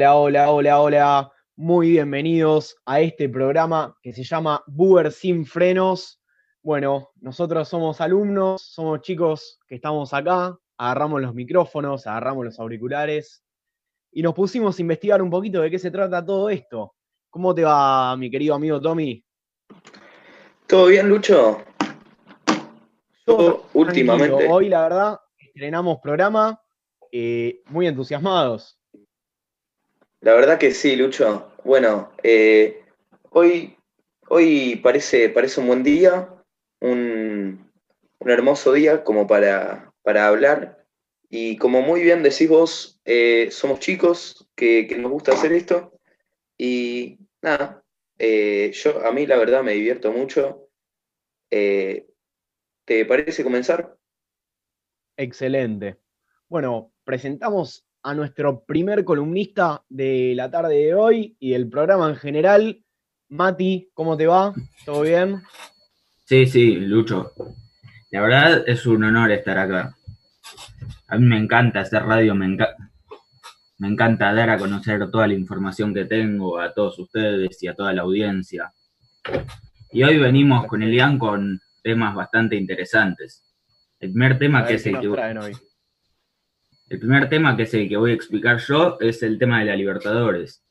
Hola, hola, hola, hola. Muy bienvenidos a este programa que se llama Buber sin frenos. Bueno, nosotros somos alumnos, somos chicos que estamos acá, agarramos los micrófonos, agarramos los auriculares y nos pusimos a investigar un poquito de qué se trata todo esto. ¿Cómo te va, mi querido amigo Tommy? ¿Todo bien, Lucho? Todo últimamente. Hoy, la verdad, estrenamos programa, eh, muy entusiasmados. La verdad que sí, Lucho. Bueno, eh, hoy, hoy parece, parece un buen día, un, hermoso día como para, para, hablar. Y como muy bien decís vos, eh, somos chicos que, nos gusta hacer esto. Y nada, eh, yo a mí la verdad me divierto mucho. ¿Te parece comenzar? Excelente. Bueno, presentamos a nuestro primer columnista de la tarde de hoy y del programa en general. Mati, ¿cómo te va? ¿Todo bien? Sí, sí, Lucho. La verdad es un honor estar acá. A mí me encanta hacer radio, me, me encanta dar a conocer toda la información que tengo a todos ustedes y a toda la audiencia. Y hoy venimos con Elian con temas bastante interesantes. El primer tema que es el que... Hoy? El primer tema, que es el que voy a explicar yo, es el tema de la Libertadores,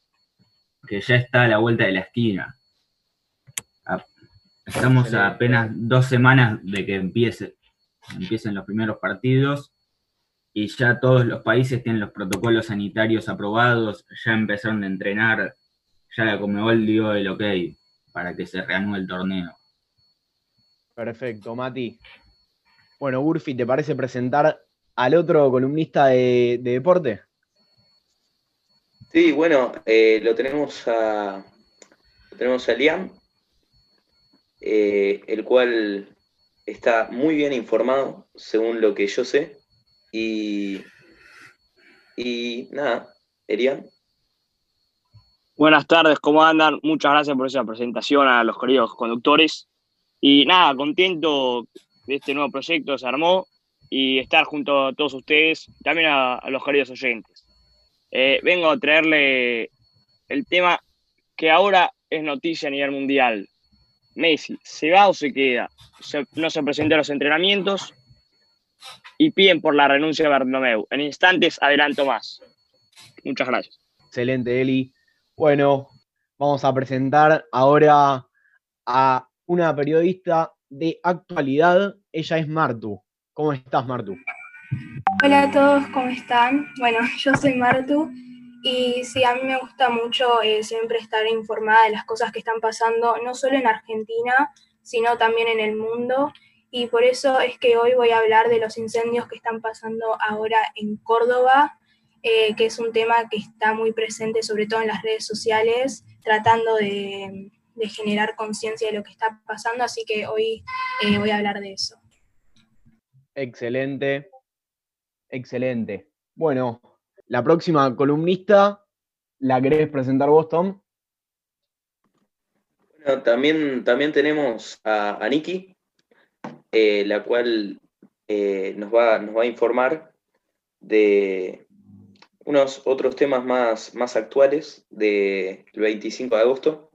que ya está a la vuelta de la esquina. Estamos a apenas dos semanas de que empiece, empiecen los primeros partidos y ya todos los países tienen los protocolos sanitarios aprobados, ya empezaron a entrenar, ya la Comebol dio el ok para que se reanude el torneo. Perfecto, Mati. Bueno, Urfi, ¿te parece presentar al otro columnista de, deporte? Sí, bueno, eh, lo tenemos a tenemos a Liam, eh, el cual está muy bien informado, según lo que yo sé. Y, y nada, Elian. Buenas tardes, ¿cómo andan? Muchas gracias por esa presentación a los queridos conductores. Y nada, contento de este nuevo proyecto, se armó y estar junto a todos ustedes, también a, los queridos oyentes. Eh, vengo a traerle el tema que ahora es noticia a nivel mundial. Messi, ¿se va o se queda? no se presentó los entrenamientos y piden por la renuncia de Bartomeu. En instantes adelanto más. Muchas gracias. Excelente, Eli. Bueno, vamos a presentar ahora a una periodista de actualidad. Ella es Martu. ¿Cómo estás, Martu? Hola a todos, ¿cómo están? Bueno, yo soy Martu y sí, a mí me gusta mucho eh, siempre estar informada de las cosas que están pasando, no solo en Argentina, sino también en el mundo. Y por eso es que hoy voy a hablar de los incendios que están pasando ahora en Córdoba, eh, que es un tema que está muy presente, sobre todo en las redes sociales, tratando de, generar conciencia de lo que está pasando. Así que hoy eh, voy a hablar de eso. Excelente, excelente. Bueno, la próxima columnista, ¿la querés presentar vos, Tom? Bueno, también, también tenemos a, a Nikki, eh, la cual eh, nos, va, nos va a informar de unos otros temas más, más actuales del 25 de agosto.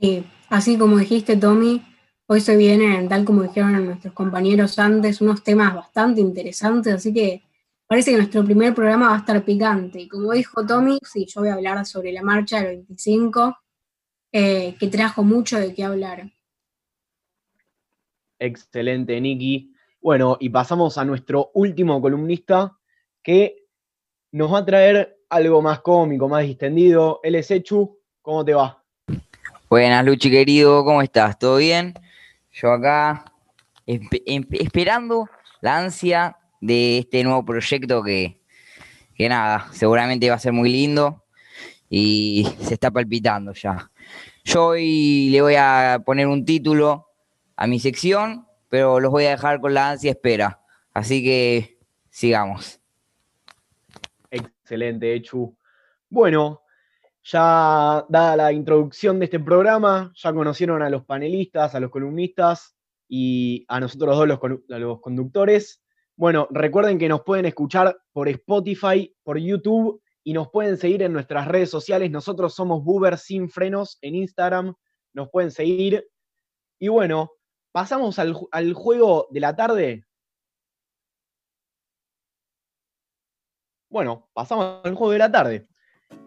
Sí, así como dijiste, Tommy, Hoy se vienen, tal como dijeron nuestros compañeros antes, unos temas bastante interesantes, así que parece que nuestro primer programa va a estar picante. Y como dijo Tommy, sí, yo voy a hablar sobre la marcha del 25, eh, que trajo mucho de qué hablar. Excelente, Nicky. Bueno, y pasamos a nuestro último columnista, que nos va a traer algo más cómico, más distendido. Él es Echu, ¿cómo te va? Buenas, Luchi querido, ¿cómo estás? ¿Todo bien? Yo acá esperando la ansia de este nuevo proyecto que, que nada, seguramente va a ser muy lindo y se está palpitando ya. Yo hoy le voy a poner un título a mi sección, pero los voy a dejar con la ansia espera. Así que sigamos. Excelente, Echu. Bueno, ya dada la introducción de este programa, ya conocieron a los panelistas, a los columnistas y a nosotros dos los, conductores. Bueno, recuerden que nos pueden escuchar por Spotify, por YouTube y nos pueden seguir en nuestras redes sociales. Nosotros somos Buber Sin Frenos en Instagram, nos pueden seguir. Y bueno, pasamos al juego de la tarde. Bueno, pasamos al juego de la tarde.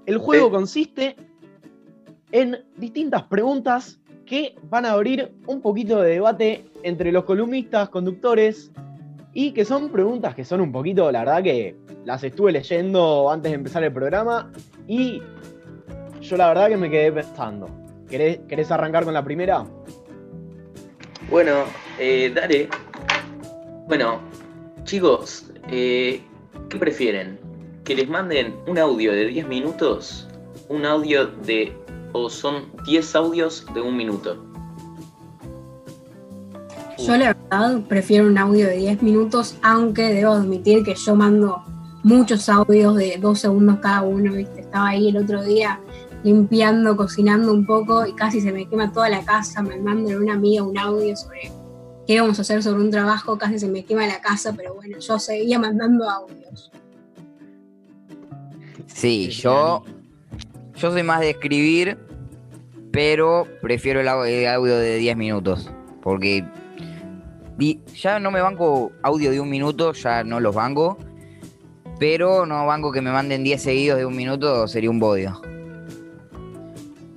El juego Sí. consiste en distintas preguntas que van a abrir un poquito de debate entre los columnistas, conductores, y que son preguntas que son un poquito, la verdad que las estuve leyendo antes de empezar el programa y yo la verdad que me quedé pensando. ¿Querés, querés arrancar con la primera? Bueno, eh, dale. Bueno, chicos, eh, ¿qué prefieren? ¿Que les manden un audio de 10 minutos? ¿Un audio de... o son 10 audios de un minuto? Yo la verdad prefiero un audio de 10 minutos, aunque debo admitir que yo mando muchos audios de 2 segundos cada uno, ¿viste? Estaba ahí el otro día limpiando, cocinando un poco y casi se me quema toda la casa mandándole a una amiga un audio sobre qué íbamos a hacer sobre un trabajo, casi se me quema la casa, pero bueno, yo seguía mandando audios. Sí, yo, yo soy más de escribir, pero prefiero el au- el audio de 10 minutos. Porque di- ya no me banco audio de un minuto, ya no los banco. Pero no banco que me manden 10 seguidos de un minuto, sería un bodio.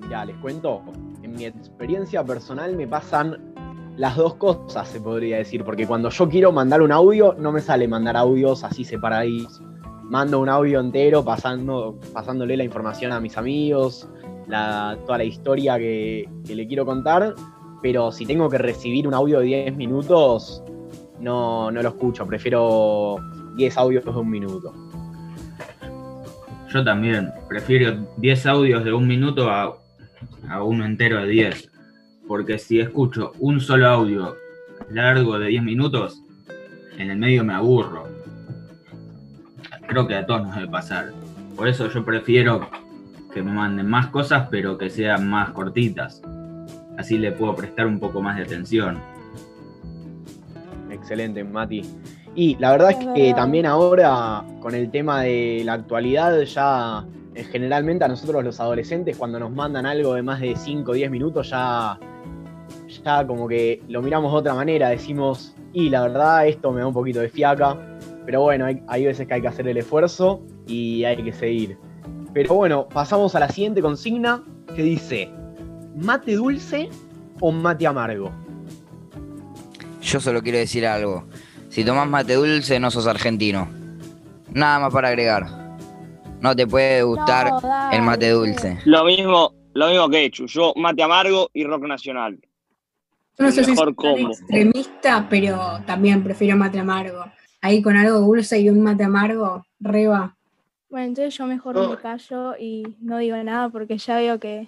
Mirá, les cuento, en mi experiencia personal me pasan las dos cosas, se podría decir, porque cuando yo quiero mandar un audio, no me sale mandar audios así separaditos. Mando un audio entero pasando, pasándole la información a mis amigos, la- toda la historia que, que le quiero contar, pero si tengo que recibir un audio de 10 minutos, no, no lo escucho, prefiero 10 audios de un minuto. Yo también prefiero 10 audios de un minuto a, a uno entero de 10. Porque si escucho un solo audio largo de 10 minutos, en el medio me aburro. Creo que a todos nos debe pasar. Por eso yo prefiero que me manden más cosas, pero que sean más cortitas. Así le puedo prestar un poco más de atención. Excelente, Mati. Y la verdad es que también ahora, con el tema de la actualidad, ya eh, generalmente a nosotros los adolescentes, cuando nos mandan algo de más de 5 o 10 minutos, ya, ya como que lo miramos de otra manera, decimos, y la verdad esto me da un poquito de fiaca, pero bueno, hay, hay veces que hay que hacer el esfuerzo y hay que seguir. Pero bueno, pasamos a la siguiente consigna que dice, ¿mate dulce o mate amargo? Yo solo quiero decir algo. Si tomás mate dulce, no sos argentino. Nada más para agregar. No te puede gustar No, el mate dulce. Lo mismo, lo mismo que Echu. Yo mate amargo y rock nacional. Yo no El sé si mejor soy extremista, pero también prefiero mate amargo. Ahí con algo dulce y un mate amargo, reba. Bueno, entonces yo mejor me callo y no digo nada porque ya veo que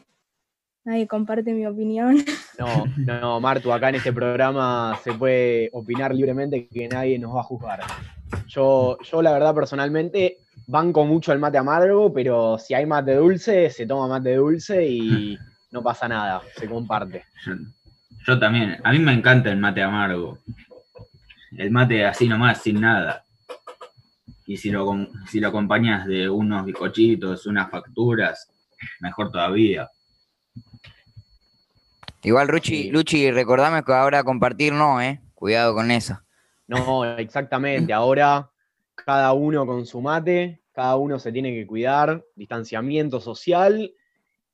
nadie comparte mi opinión. No, no, Martu, acá en este programa se puede opinar libremente que nadie nos va a juzgar. Yo, yo la verdad, personalmente, banco mucho el mate amargo, pero si hay mate dulce, se toma mate dulce y no pasa nada, se comparte. Yo, yo también. A mí me encanta el mate amargo. El mate así nomás, sin nada. Y si lo, si lo acompañas de unos bizcochitos, unas facturas, mejor todavía. Igual, Ruchi. Luchi, recordame que ahora compartir no, ¿eh? Cuidado con eso. No, exactamente. Ahora cada uno con su mate, cada uno se tiene que cuidar, distanciamiento social.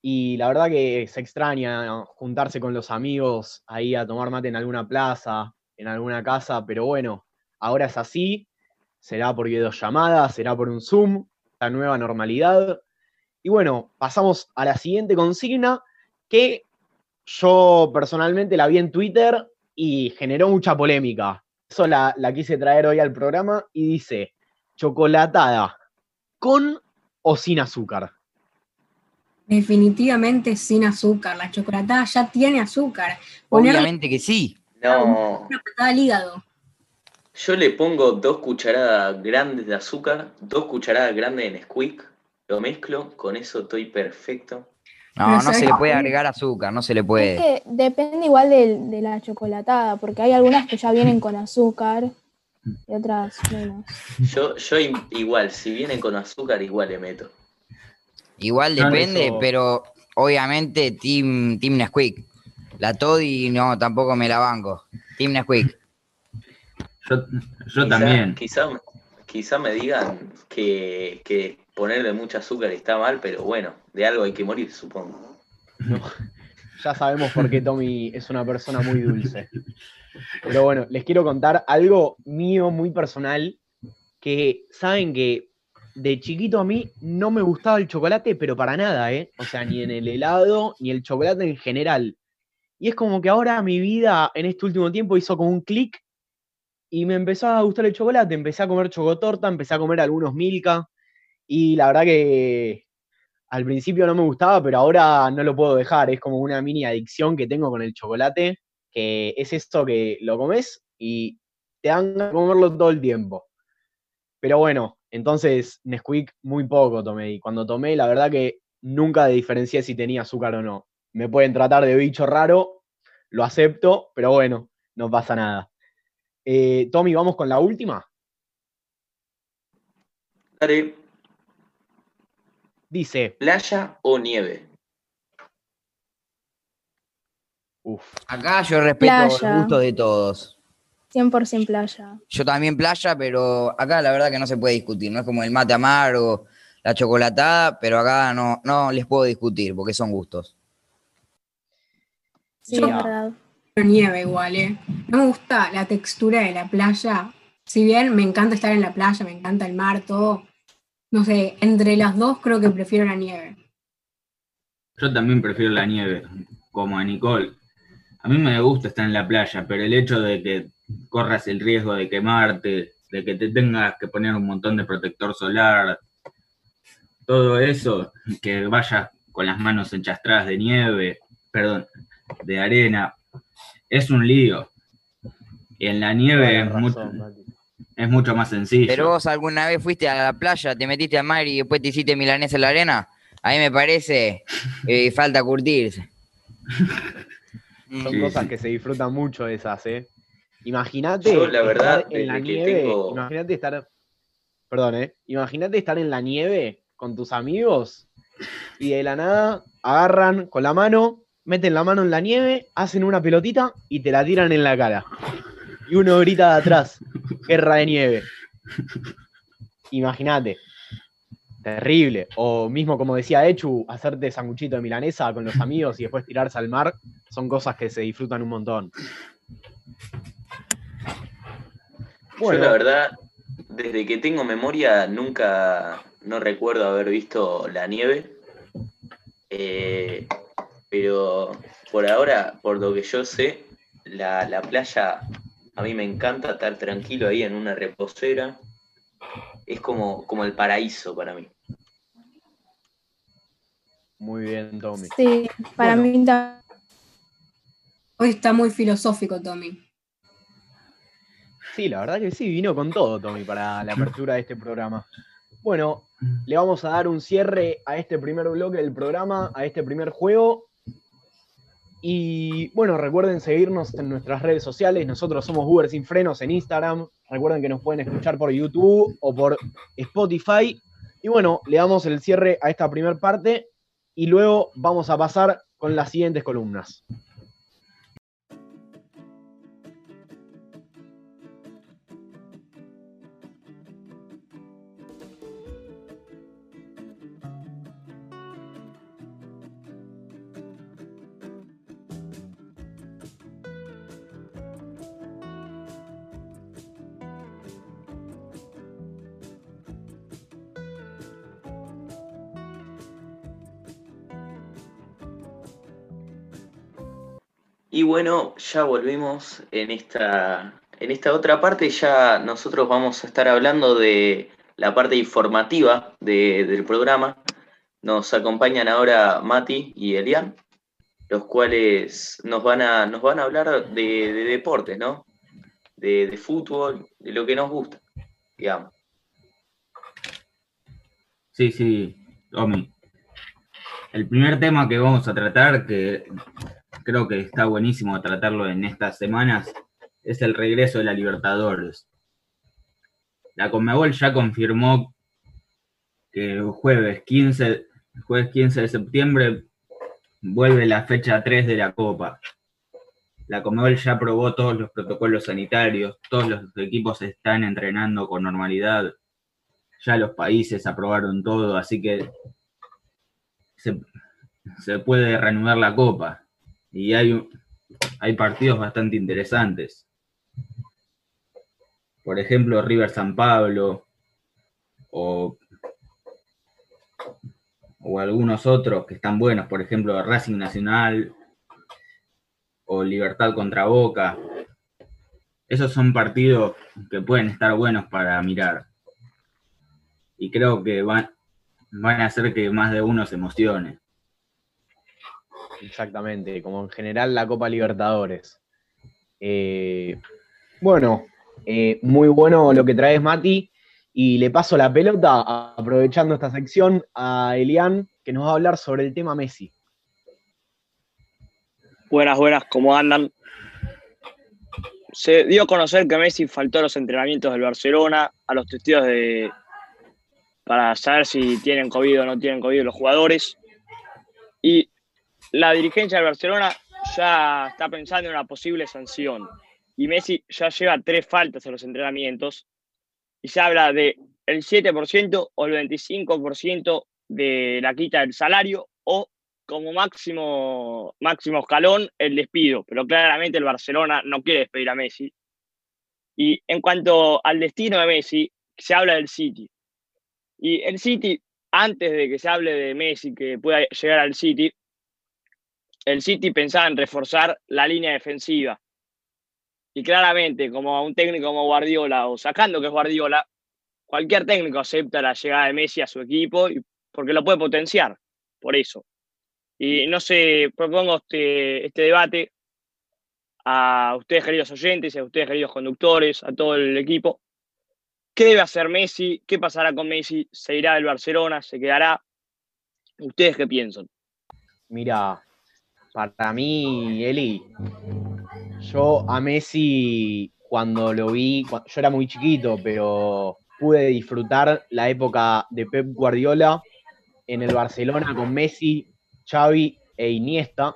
Y la verdad que se extraña juntarse con los amigos ahí a tomar mate en alguna plaza, en alguna casa, pero bueno, ahora es así. Será por videollamada, será por un Zoom, la nueva normalidad. Y bueno, pasamos a la siguiente consigna que yo personalmente la vi en Twitter y generó mucha polémica. Eso la, la quise traer hoy al programa y dice, chocolatada, ¿con o sin azúcar? Definitivamente sin azúcar. La chocolatada ya tiene azúcar. Ponerle Obviamente que sí. No, una patada al hígado. yo le pongo dos cucharadas grandes de azúcar, dos cucharadas grandes de Nesquik, lo mezclo, con eso estoy perfecto. No, Pero no ¿sabes se le puede agregar azúcar, no se le Es puede. que depende igual de, la chocolatada, porque hay algunas que ya vienen con azúcar y otras menos. Yo, yo igual, si viene con azúcar, igual le meto. Igual No, depende, eso- pero obviamente Team, team Nesquik. La Toddy no, tampoco me la banco. Team Nesquik. Yo, yo Quizá- también. Quizá, quizá me digan que, que ponerle mucho azúcar está mal, pero bueno, de algo hay que morir, supongo. Ya sabemos por qué Tommy es una persona muy dulce. Pero bueno, les quiero contar algo mío muy personal, que saben que de chiquito a mí no me gustaba el chocolate, pero para nada, ¿eh? O sea, ni en el helado, ni el chocolate en general. Y es como que ahora mi vida en este último tiempo hizo como un clic y me empezó a gustar el chocolate. Empecé a comer chocotorta, empecé a comer algunos Milka y la verdad que al principio no me gustaba, pero ahora no lo puedo dejar. Es como una mini adicción que tengo con el chocolate, que es esto que lo comes y te dan de comerlo todo el tiempo. Pero bueno, entonces Nesquik muy poco tomé. Y cuando tomé, la verdad que nunca diferencié si tenía azúcar o no. Me pueden tratar de bicho raro, lo acepto, pero bueno, no pasa nada. Eh, Tommy, vamos con la última. Dale, Dice, ¿playa o nieve? uff, Acá yo respeto los Playa. gustos de todos. 100% playa. Yo también playa, pero acá la verdad que no se puede discutir. No es como el mate amargo, la chocolatada, pero acá no, no les puedo discutir porque son gustos. Sí, Yo- es verdad. Pero nieve igual, ¿eh? No me gusta la textura de la playa. Si bien me encanta estar en la playa, me encanta el mar, todo. No sé, entre las dos creo que prefiero la nieve. Yo también prefiero la nieve, como a Nicole. A mí me gusta estar en la playa, pero el hecho de que corras el riesgo de quemarte, de que te tengas que poner un montón de protector solar, todo eso, que vayas con las manos enchastradas de nieve, perdón, de arena, es un lío. Y en la nieve es, tenés mu- razón, Mati. es mucho más sencillo. Pero vos alguna vez fuiste a la playa, te metiste al mar y después te hiciste milanesa en la arena. A mí me parece eh, falta curtirse. Son Sí, cosas sí. que se disfrutan mucho esas, ¿eh? Imagínate Yo, la verdad, estar en la nieve, tengo- imagínate estar, perdón, ¿eh? Imagínate estar en la nieve con tus amigos y de la nada agarran con la mano, meten la mano en la nieve, hacen una pelotita y te la tiran en la cara. Y uno grita de atrás, guerra de nieve. Imagínate. Terrible. O mismo, como decía Echu, hacerte sanguchito de milanesa con los amigos y después tirarse al mar, son cosas que se disfrutan un montón. Yo la verdad, desde que tengo memoria, nunca, no recuerdo haber visto la nieve. Eh, pero por ahora, por lo que yo sé, la, la playa, a mí me encanta estar tranquilo ahí en una reposera. Es como, como el paraíso para mí. Muy bien, Tommy. Sí, para Bueno. mí ta- Hoy está muy filosófico, Tommy. Sí, la verdad que sí, vino con todo, Tommy, para la apertura de este programa. Bueno, le vamos a dar un cierre a este primer bloque del programa, a este primer juego. Y bueno, recuerden seguirnos en nuestras redes sociales. Nosotros somos Uber Sin Frenos en Instagram. Recuerden que nos pueden escuchar por YouTube o por Spotify. Y bueno, le damos el cierre a esta primera parte y luego vamos a pasar con las siguientes columnas. Y bueno, ya volvimos en esta, en esta otra parte. Ya nosotros vamos a estar hablando de la parte informativa de- del programa. Nos acompañan ahora Mati y Elian, los cuales nos van a, nos van a hablar de, de deportes, ¿no? De fútbol, de lo que nos gusta, digamos. Sí, sí, Tommy. El primer tema que vamos a tratar, que creo que está buenísimo tratarlo en estas semanas, es el regreso de la Libertadores. La Conmebol ya confirmó que el jueves 15 el jueves 15 de septiembre vuelve la fecha 3 de la Copa. La Comebol ya aprobó todos los protocolos sanitarios, todos los equipos están entrenando con normalidad, ya los países aprobaron todo, así que se, puede reanudar la Copa. Y hay, hay partidos bastante interesantes. Por ejemplo, River San Pablo o o algunos otros que están buenos, por ejemplo, Racing Nacional o Libertad contra Boca. Esos son partidos que pueden estar buenos para mirar. Y creo que van, van a hacer que más de uno se emocione. Exactamente, como en general la Copa Libertadores. Eh, bueno, eh, muy bueno lo que traes, Mati. Y le paso la pelota, aprovechando esta sección, a Elian, que nos va a hablar sobre el tema Messi. Buenas, buenas, ¿cómo andan? Se dio a conocer que Messi faltó a los entrenamientos del Barcelona, a los testigos de para saber si tienen COVID o no tienen COVID los jugadores. Y la dirigencia del Barcelona ya está pensando en una posible sanción. Y Messi ya lleva tres faltas a los entrenamientos y se habla de el 7% o el 25% de la quita del salario o como máximo, máximo escalón el despido, pero claramente el Barcelona no quiere despedir a Messi. Y en cuanto al destino de Messi, se habla del City. Y el City, antes de que se hable de Messi que pueda llegar al City, el City pensaba en reforzar la línea defensiva. Y claramente, como un técnico como Guardiola, o sacando que es Guardiola, cualquier técnico acepta la llegada de Messi a su equipo porque lo puede potenciar, por eso. Y no sé, propongo este, este debate a ustedes, queridos oyentes, a ustedes, queridos conductores, a todo el equipo. ¿Qué debe hacer Messi? ¿Qué pasará con Messi? ¿Se irá del Barcelona? ¿Se quedará? ¿Ustedes qué piensan? Mira, para mí, Eli, yo a Messi cuando lo vi, yo era muy chiquito, pero pude disfrutar la época de Pep Guardiola en el Barcelona con Messi, Xavi e Iniesta.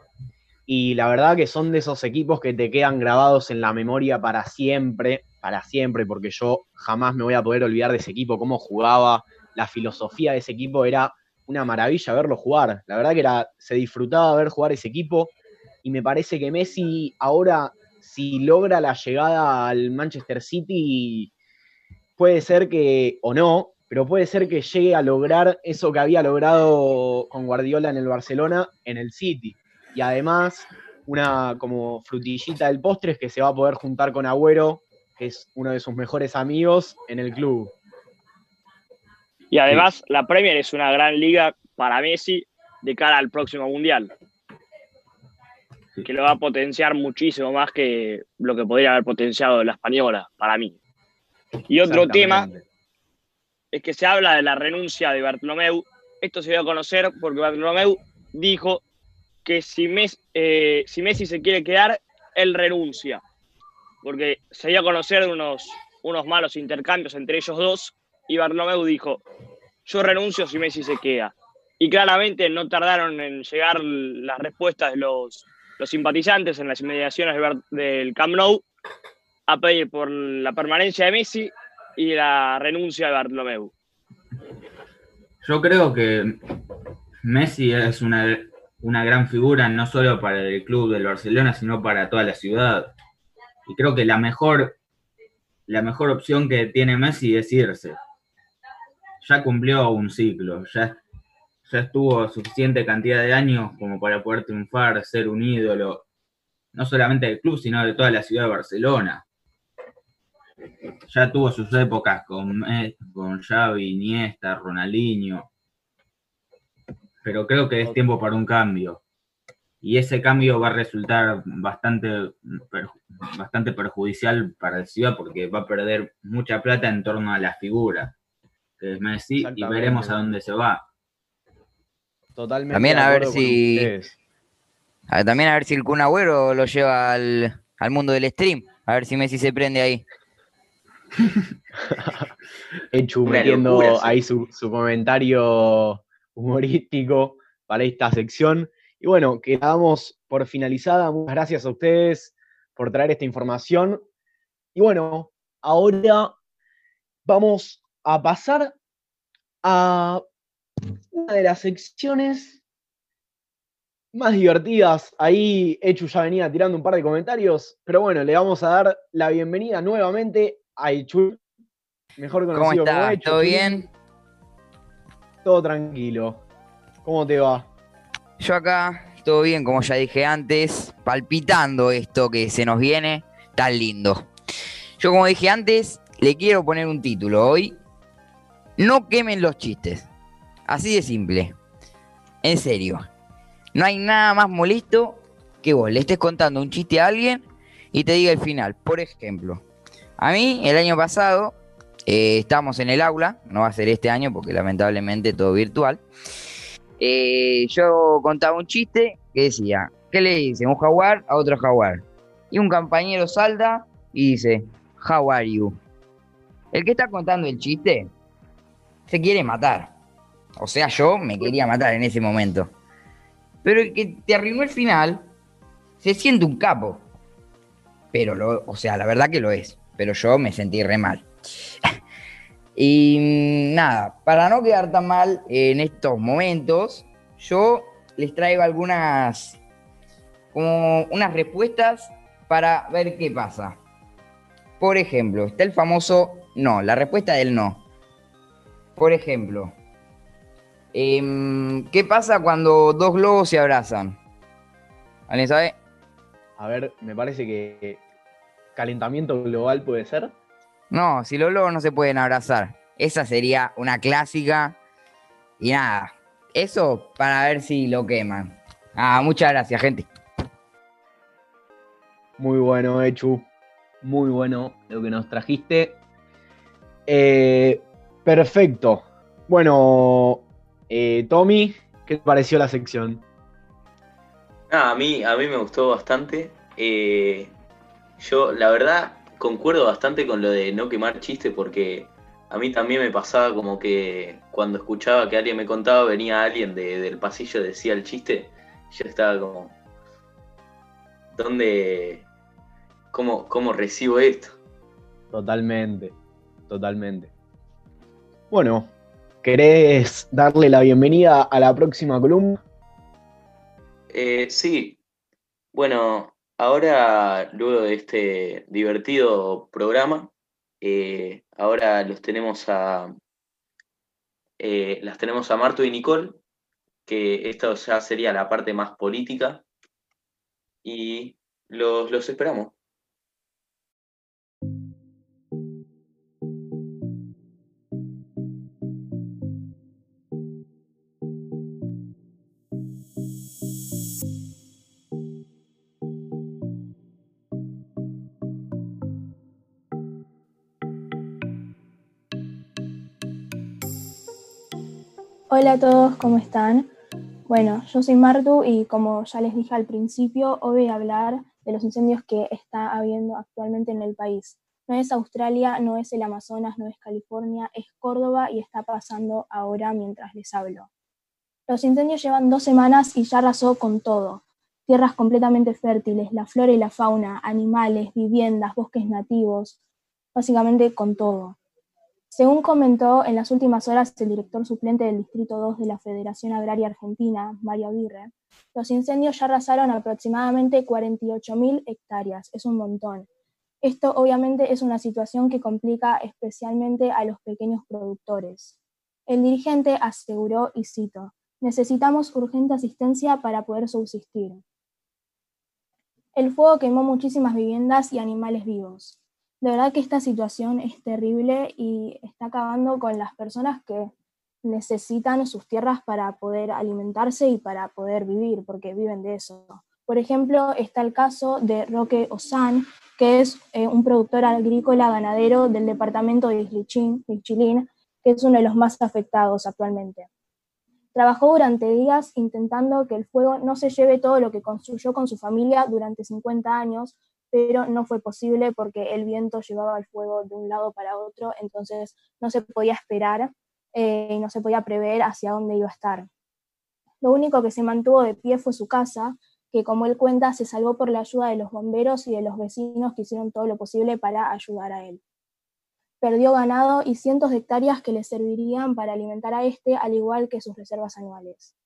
Y la verdad que son de esos equipos que te quedan grabados en la memoria para siempre, para siempre, porque yo jamás me voy a poder olvidar de ese equipo, cómo jugaba, la filosofía de ese equipo era una maravilla verlo jugar. La verdad que era, se disfrutaba ver jugar ese equipo y me parece que Messi ahora, si logra la llegada al Manchester City, puede ser que, o no, pero puede ser que llegue a lograr eso que había logrado con Guardiola en el Barcelona en el City. Y además, una como frutillita del postre es que se va a poder juntar con Agüero, que es uno de sus mejores amigos en el club. Y además, la Premier es una gran liga para Messi de cara al próximo Mundial. Que lo va a potenciar muchísimo más que lo que podría haber potenciado la española, para mí. Y otro tema es que se habla de la renuncia de Bartolomeu. Esto se dio a conocer porque Bartolomeu dijo que si Messi, eh, si Messi se quiere quedar, él renuncia. Porque se dio a conocer unos, unos malos intercambios entre ellos dos y Bartolomeu dijo, yo renuncio si Messi se queda. Y claramente no tardaron en llegar las respuestas de los, simpatizantes en las inmediaciones del Camp Nou a pedir por la permanencia de Messi y la renuncia de Bartolomeu. Yo creo que Messi es una, una gran figura no solo para el club del Barcelona, sino para toda la ciudad. Y creo que la mejor, la mejor opción que tiene Messi es irse ya cumplió un ciclo, ya, ya estuvo suficiente cantidad de años como para poder triunfar, ser un ídolo, no solamente del club, sino de toda la ciudad de Barcelona. Ya tuvo sus épocas con, con Xavi, Iniesta, Ronaldinho, pero creo que es tiempo para un cambio. Y ese cambio va a resultar bastante, bastante perjudicial para la ciudad porque va a perder mucha plata en torno a la figura que Messi, y veremos a dónde se va. Totalmente. También a ver si. también a ver si el Kun Agüero lo lleva al, mundo del stream. A ver si Messi se prende ahí. Echu metiendo ahí su, comentario humorístico para esta sección. Y bueno, quedamos por finalizada. Muchas gracias a ustedes por traer esta información. Y bueno, ahora vamos a pasar a una de las secciones más divertidas. Ahí Echu ya venía tirando un par de comentarios, pero bueno, le vamos a dar la bienvenida nuevamente a Echu, mejor conocido ¿Cómo como? Echu. ¿Todo bien? Todo tranquilo. ¿Cómo te va? Yo acá, todo bien, como ya dije antes, palpitando esto que se nos viene tan lindo. Yo como dije antes, le quiero poner un título hoy. No quemen los chistes. Así de simple. En serio. No hay nada más molesto que vos le estés contando un chiste a alguien y te diga el final. Por ejemplo, a mí el año pasado eh, estábamos en el aula, no va a ser este año porque lamentablemente todo virtual. Eh, yo contaba un chiste que decía, ¿qué le dice un jaguar a otro jaguar? Y un compañero salta y dice, How are you? El que está contando el chiste se quiere matar. O sea, yo me quería matar en ese momento. Pero el que te arruinó el final se siente un capo. Pero, lo, o sea, la verdad que lo es. Pero yo me sentí re mal. y nada, para no quedar tan mal en estos momentos, yo les traigo algunas, como unas respuestas para ver qué pasa. Por ejemplo, está el famoso no, la respuesta del no. Por ejemplo, em, ¿qué pasa cuando dos globos se abrazan? ¿Alguien sabe? A ver, me parece que calentamiento global puede ser. No, si los globos no se pueden abrazar. Esa sería una clásica. Y nada, eso para ver si lo queman. Ah, muchas gracias, gente. Muy bueno, Echu. Muy bueno lo que nos trajiste. Eh, perfecto. Bueno, eh, Tommy, ¿qué te pareció la sección? Ah, a mí, a mí me gustó bastante. Eh, yo, la verdad, concuerdo bastante con lo de no quemar chistes porque a mí también me pasaba como que cuando escuchaba que alguien me contaba, venía alguien de- del pasillo, decía el chiste, yo estaba como, ¿dónde, cómo, cómo recibo esto? Totalmente, totalmente. Bueno, ¿querés darle la bienvenida a la próxima columna? Eh, sí, bueno, ahora luego de este divertido programa, eh, ahora los tenemos a eh, las tenemos a Marto y Nicole, que esto ya sería la parte más política, y los, los esperamos. Hola a todos, ¿cómo están? Bueno, yo soy Martu y como ya les dije al principio, hoy voy a hablar de los incendios que está habiendo actualmente en el país. No es Australia, no es el Amazonas, no es California, es Córdoba y está pasando ahora mientras les hablo. Los incendios llevan dos semanas y ya arrasó con todo. Tierras completamente fértiles, la flora y la fauna, animales, viviendas, bosques nativos, básicamente con todo. Según comentó en las últimas horas el director suplente del Distrito 2 de la Federación Agraria Argentina, Mario Aguirre, los incendios ya arrasaron aproximadamente 48.000 hectáreas, es un montón. Esto obviamente es una situación que complica especialmente a los pequeños productores. El dirigente aseguró, y cito, necesitamos urgente asistencia para poder subsistir. El fuego quemó muchísimas viviendas y animales vivos. De verdad que esta situación es terrible y está acabando con las personas que necesitan sus tierras para poder alimentarse y para poder vivir, porque viven de eso. Por ejemplo, está el caso de Roque Ozán, que es eh, un productor agrícola ganadero del departamento de Ixchilín, que es uno de los más afectados actualmente. Trabajó durante días intentando que el fuego no se lleve todo lo que construyó con su familia durante 50 años, pero no fue posible porque el viento llevaba el fuego de un lado para otro, entonces no se podía esperar eh, y no se podía prever hacia dónde iba a estar. Lo único que se mantuvo de pie fue su casa, que como él cuenta se salvó por la ayuda de los bomberos y de los vecinos que hicieron todo lo posible para ayudar a él. Perdió ganado y cientos de hectáreas que le servirían para alimentar a este, al igual que sus reservas anuales.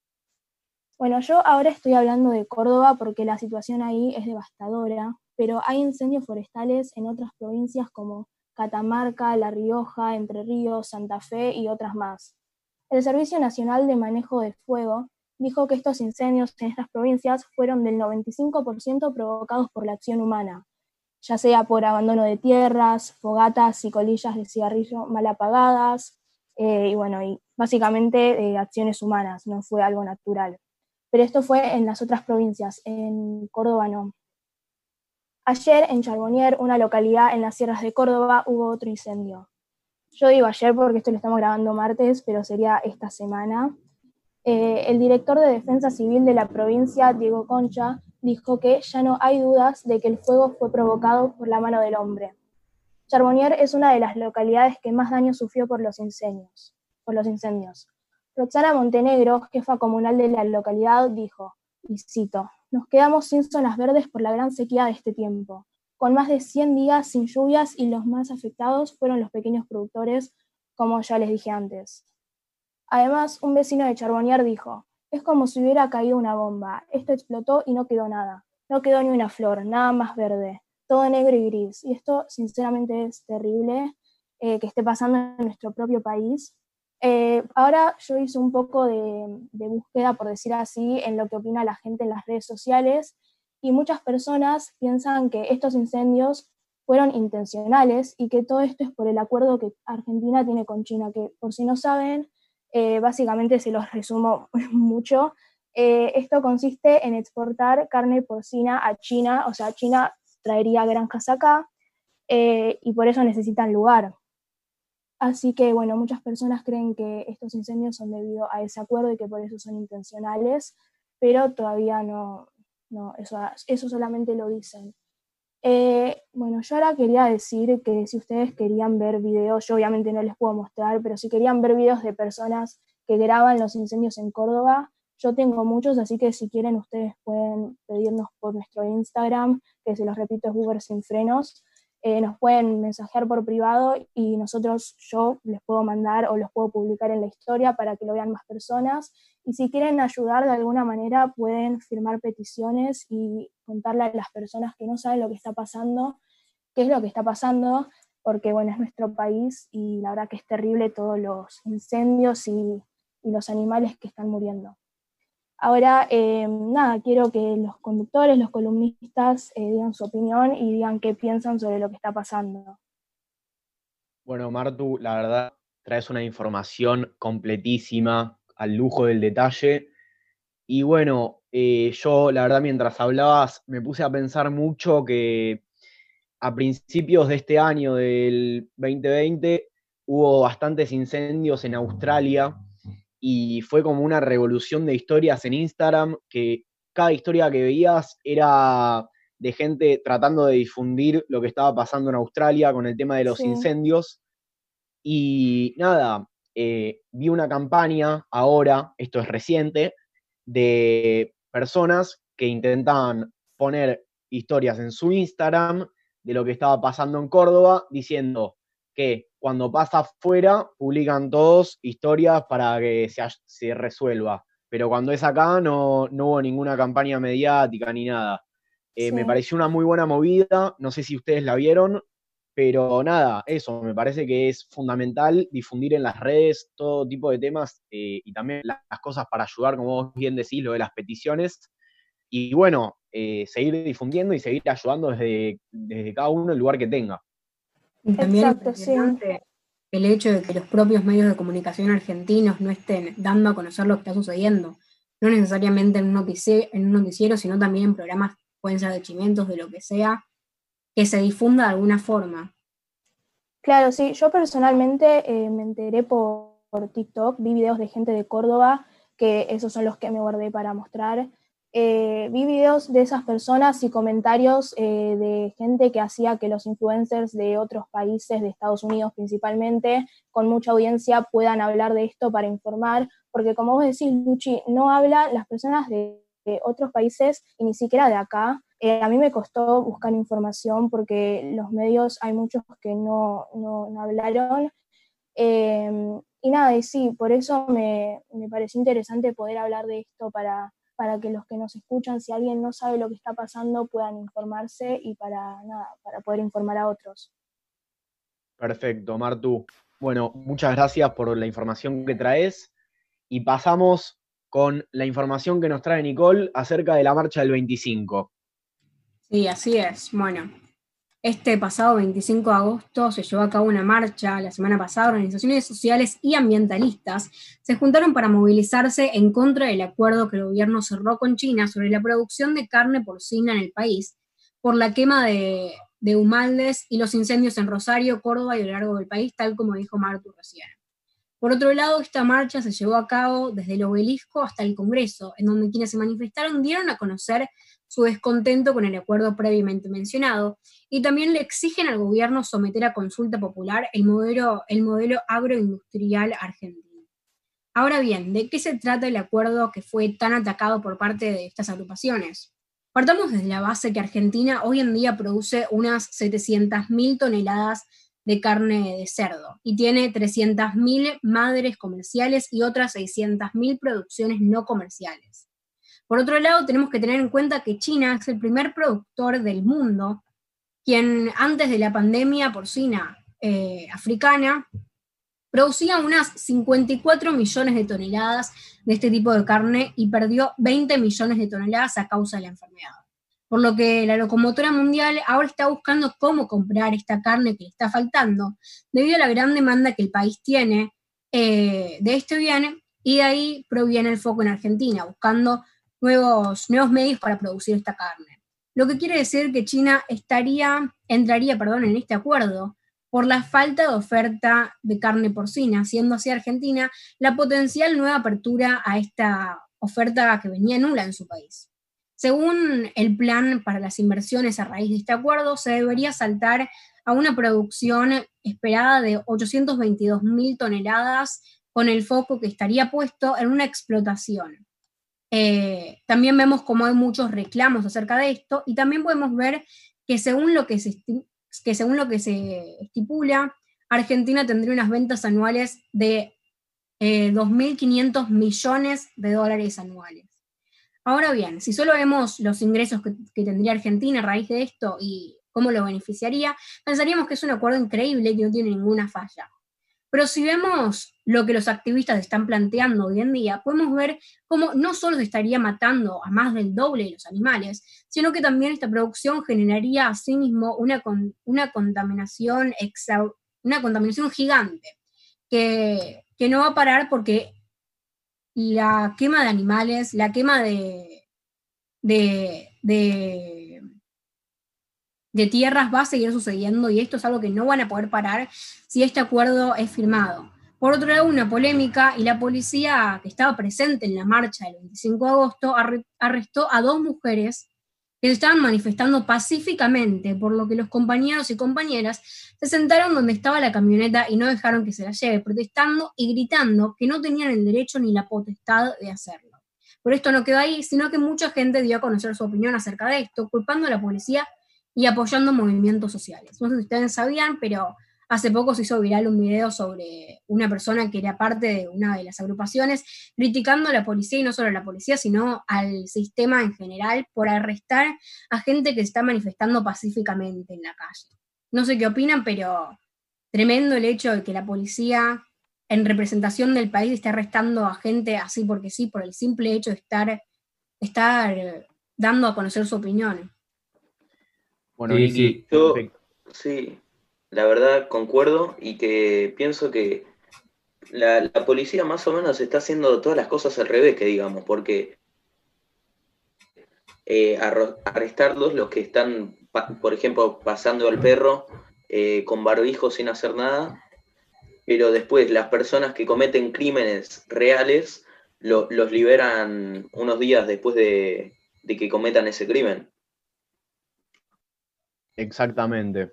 Bueno, yo ahora estoy hablando de Córdoba porque la situación ahí es devastadora, pero hay incendios forestales en otras provincias como Catamarca, La Rioja, Entre Ríos, Santa Fe y otras más. El Servicio Nacional de Manejo de Fuego dijo que estos incendios en estas provincias fueron del 95% provocados por la acción humana, ya sea por abandono de tierras, fogatas y colillas de cigarrillo mal apagadas, eh, y bueno, básicamente eh, acciones humanas, no fue algo natural pero esto fue en las otras provincias, en Córdoba no. Ayer en Charbonnier, una localidad en las sierras de Córdoba, hubo otro incendio. Yo digo ayer porque esto lo estamos grabando martes, pero sería esta semana. Eh, el director de Defensa Civil de la provincia, Diego Concha, dijo que ya no hay dudas de que el fuego fue provocado por la mano del hombre. Charbonnier es una de las localidades que más daño sufrió por los incendios. Por los incendios. Roxana Montenegro, jefa comunal de la localidad, dijo, y cito, nos quedamos sin zonas verdes por la gran sequía de este tiempo. Con más de 100 días sin lluvias y los más afectados fueron los pequeños productores, como ya les dije antes. Además, un vecino de Charbonnier dijo, es como si hubiera caído una bomba, esto explotó y no quedó nada, no quedó ni una flor, nada más verde, todo negro y gris. Y esto sinceramente es terrible eh, que esté pasando en nuestro propio país eh, ahora yo hice un poco de, búsqueda, por decir así, en lo que opina la gente en las redes sociales y muchas personas piensan que estos incendios fueron intencionales y que todo esto es por el acuerdo que Argentina tiene con China, que por si no saben, eh, básicamente se los resumo mucho. Eh, esto consiste en exportar carne porcina a China, o sea, China traería granjas acá y por eso necesitan lugar. Así que, bueno, muchas personas creen que estos incendios son debido a ese acuerdo y que por eso son intencionales, pero todavía no, no eso, eso solamente lo dicen. Eh, bueno, yo ahora quería decir que si ustedes querían ver videos, yo obviamente no les puedo mostrar, pero si querían ver videos de personas que graban los incendios en Córdoba, yo tengo muchos, así que si quieren ustedes pueden pedirnos por nuestro Instagram, que se los repito es Uber sin frenos, eh, nos pueden mensajear por privado y nosotros, yo les puedo mandar o los puedo publicar en la historia para que lo vean más personas. Y si quieren ayudar de alguna manera, pueden firmar peticiones y contarle a las personas que no saben lo que está pasando, qué es lo que está pasando, porque bueno, es nuestro país y la verdad que es terrible todos los incendios y los animales que están muriendo. Ahora, eh, nada, quiero que los conductores, los columnistas eh, digan su opinión y digan qué piensan sobre lo que está pasando. Bueno, Martu, la verdad, traes una información completísima, al lujo del detalle. Y bueno, eh, yo, la verdad, mientras hablabas, me puse a pensar mucho que a principios de este año, del 2020, hubo bastantes incendios en Australia y fue como una revolución de historias en Instagram, que cada historia que veías era de gente tratando de difundir lo que estaba pasando en Australia con el tema de los incendios. Y nada, eh, vi una campaña ahora, esto es reciente, de personas que intentaban poner historias en su Instagram de lo que estaba pasando en Córdoba, diciendo que cuando pasa afuera, publican todos historias para que se, resuelva. Pero cuando es acá, no, hubo ninguna campaña mediática ni nada. Eh, me pareció una muy buena movida, no sé si ustedes la vieron, pero nada, eso, me parece que es fundamental difundir en las redes todo tipo de temas eh, y también las cosas para ayudar, como vos bien decís, lo de las peticiones. Y bueno, eh, seguir difundiendo y seguir ayudando desde, desde cada uno el lugar que tenga. Y también el hecho de que los propios medios de comunicación argentinos no estén dando a conocer lo que está sucediendo, no necesariamente en un noticiero, en un noticiero sino también en programas, pueden ser de chimientos, de lo que sea, que se difunda de alguna forma. Claro, sí, yo personalmente eh, me enteré por, por, TikTok, vi videos de gente de Córdoba, que esos son los que me guardé para mostrar, eh, vi videos de esas personas y comentarios eh, de gente que hacía que los influencers de otros países, de Estados Unidos principalmente, con mucha audiencia, puedan hablar de esto para informar, porque como vos decís, Luchi, no hablan las personas de, otros países y ni siquiera de acá. Eh, a mí me costó buscar información porque los medios hay muchos que no, no, hablaron. y nada, y sí, por eso me, me pareció interesante poder hablar de esto para para que los que nos escuchan, si alguien no sabe lo que está pasando, puedan informarse y para, nada, para poder informar a otros. Perfecto, Martu. Bueno, muchas gracias por la información que traes y pasamos con la información que nos trae Nicole acerca de la marcha del 25. Sí, así es. Bueno, este pasado 25 de agosto se llevó a cabo una marcha. La semana pasada, organizaciones sociales y ambientalistas se juntaron para movilizarse en contra del acuerdo que el gobierno cerró con China sobre la producción de carne porcina en el país por la quema de, de humaldes y los incendios en Rosario, Córdoba y a lo largo del país, tal como dijo Martu recién. Por otro lado, esta marcha se llevó a cabo desde el obelisco hasta el Congreso, en donde quienes se manifestaron dieron a conocer su descontento con el acuerdo previamente mencionado y también le exigen al gobierno someter a consulta popular el modelo, el modelo agroindustrial argentino. Ahora bien, ¿de qué se trata el acuerdo que fue tan atacado por parte de estas agrupaciones? Partamos desde la base que Argentina hoy en día produce unas 700.000 toneladas de carne de cerdo y tiene 300.000 madres comerciales y otras 600.000 producciones no comerciales. Por otro lado, tenemos que tener en cuenta que China es el primer productor del mundo, quien antes de la pandemia porcina eh, africana producía unas 54 millones de toneladas de este tipo de carne y perdió 20 millones de toneladas a causa de la enfermedad. Por lo que la locomotora mundial ahora está buscando cómo comprar esta carne que le está faltando, debido a la gran demanda que el país tiene eh, de este bien, y de ahí proviene el foco en Argentina, buscando nuevos, nuevos medios para producir esta carne. Lo que quiere decir que China estaría, entraría perdón, en este acuerdo por la falta de oferta de carne porcina, siendo así Argentina la potencial nueva apertura a esta oferta que venía nula en su país. Según el plan para las inversiones a raíz de este acuerdo, se debería saltar a una producción esperada de 822 mil toneladas con el foco que estaría puesto en una explotación eh, también vemos cómo hay muchos reclamos acerca de esto y también podemos ver que según lo que se, que según lo que se estipula, Argentina tendría unas ventas anuales de 2.500 eh, millones de dólares anuales. Ahora bien, si solo vemos los ingresos que, tendría Argentina a raíz de esto y cómo lo beneficiaría, pensaríamos que es un acuerdo increíble que no tiene ninguna falla. Pero si vemos lo que los activistas están planteando hoy en día, podemos ver cómo no solo se estaría matando a más del doble de los animales, sino que también esta producción generaría asimismo una, una, contaminación, una contaminación gigante, que, que no va a parar porque la quema de animales, la quema de, de de tierras va a seguir sucediendo y esto es algo que no van a poder parar si este acuerdo es firmado. Por otro lado, una polémica y la policía que estaba presente en la marcha del 25 de agosto arrestó a dos mujeres que estaban manifestando pacíficamente, por lo que los compañeros y compañeras se sentaron donde estaba la camioneta y no dejaron que se la lleve, protestando y gritando que no tenían el derecho ni la potestad de hacerlo. Por esto no quedó ahí, sino que mucha gente dio a conocer su opinión acerca de esto, culpando a la policía y apoyando movimientos sociales. No sé si ustedes sabían, pero hace poco se hizo viral un video sobre una persona que era parte de una de las agrupaciones criticando a la policía y no solo a la policía, sino al sistema en general por arrestar a gente que está manifestando pacíficamente en la calle. No sé qué opinan, pero tremendo el hecho de que la policía en representación del país esté arrestando a gente así porque sí, por el simple hecho de estar, estar dando a conocer su opinión. Bueno, sí, sí, la verdad concuerdo y que pienso que la, policía más o menos está haciendo todas las cosas al revés, que digamos, porque eh, arrestarlos los que están, por ejemplo, pasando al perro eh, con barbijo sin hacer nada, pero después las personas que cometen crímenes reales los liberan unos días después de, de que cometan ese crimen. Exactamente.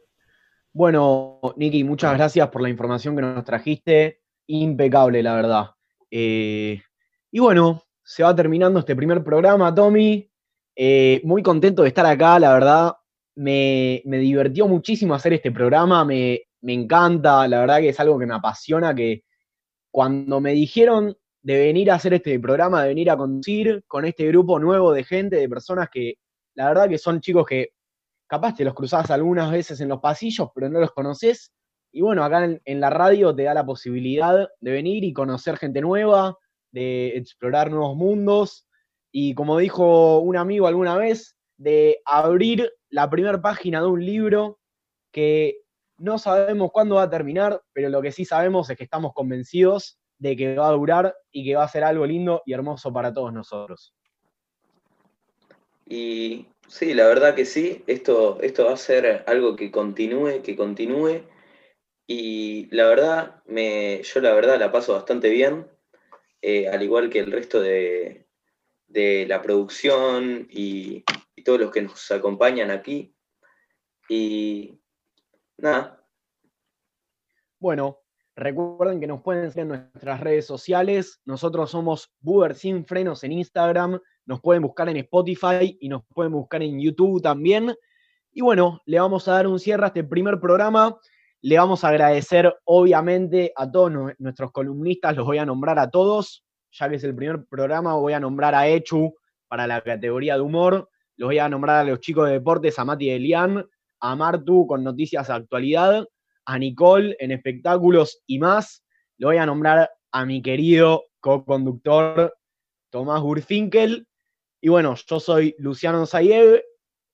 Bueno, Niki, muchas gracias por la información que nos trajiste. Impecable, la verdad. Eh, y bueno, se va terminando este primer programa, Tommy. Eh, muy contento de estar acá, la verdad. Me, me divirtió muchísimo hacer este programa, me, me encanta, la verdad que es algo que me apasiona, que cuando me dijeron de venir a hacer este programa, de venir a conducir con este grupo nuevo de gente, de personas que la verdad que son chicos que capaz te los cruzás algunas veces en los pasillos, pero no los conoces. Y bueno, acá en, la radio te da la posibilidad de venir y conocer gente nueva, de explorar nuevos mundos. Y como dijo un amigo alguna vez, de abrir la primera página de un libro que no sabemos cuándo va a terminar, pero lo que sí sabemos es que estamos convencidos de que va a durar y que va a ser algo lindo y hermoso para todos nosotros. Y sí, la verdad que sí, esto, esto va a ser algo que continúe, que continúe. Y la verdad, me, yo la verdad la paso bastante bien, eh, al igual que el resto de, la producción y, y, todos los que nos acompañan aquí. Y nada. Bueno, recuerden que nos pueden seguir en nuestras redes sociales. Nosotros somos Buber Sin Frenos en Instagram nos pueden buscar en Spotify y nos pueden buscar en YouTube también. Y bueno, le vamos a dar un cierre a este primer programa. Le vamos a agradecer, obviamente, a todos nuestros columnistas, los voy a nombrar a todos, ya que es el primer programa, voy a nombrar a Echu para la categoría de humor, los voy a nombrar a los chicos de deportes, a Mati Elian, a Martu con noticias de actualidad, a Nicole en espectáculos y más. Lo voy a nombrar a mi querido co-conductor Tomás Gurfinkel y bueno, yo soy Luciano Zayev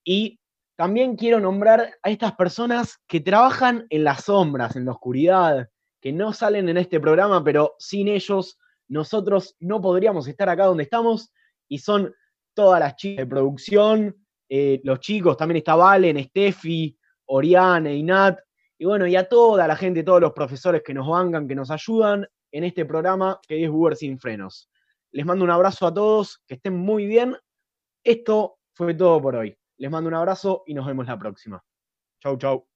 y también quiero nombrar a estas personas que trabajan en las sombras, en la oscuridad, que no salen en este programa, pero sin ellos nosotros no podríamos estar acá donde estamos y son todas las chicas de producción, eh, los chicos, también está Valen, Steffi, Oriane, Inat, y bueno, y a toda la gente, todos los profesores que nos bancan, que nos ayudan en este programa que es Uber Sin Frenos. Les mando un abrazo a todos, que estén muy bien. Esto fue todo por hoy. Les mando un abrazo y nos vemos la próxima. Chau, chau.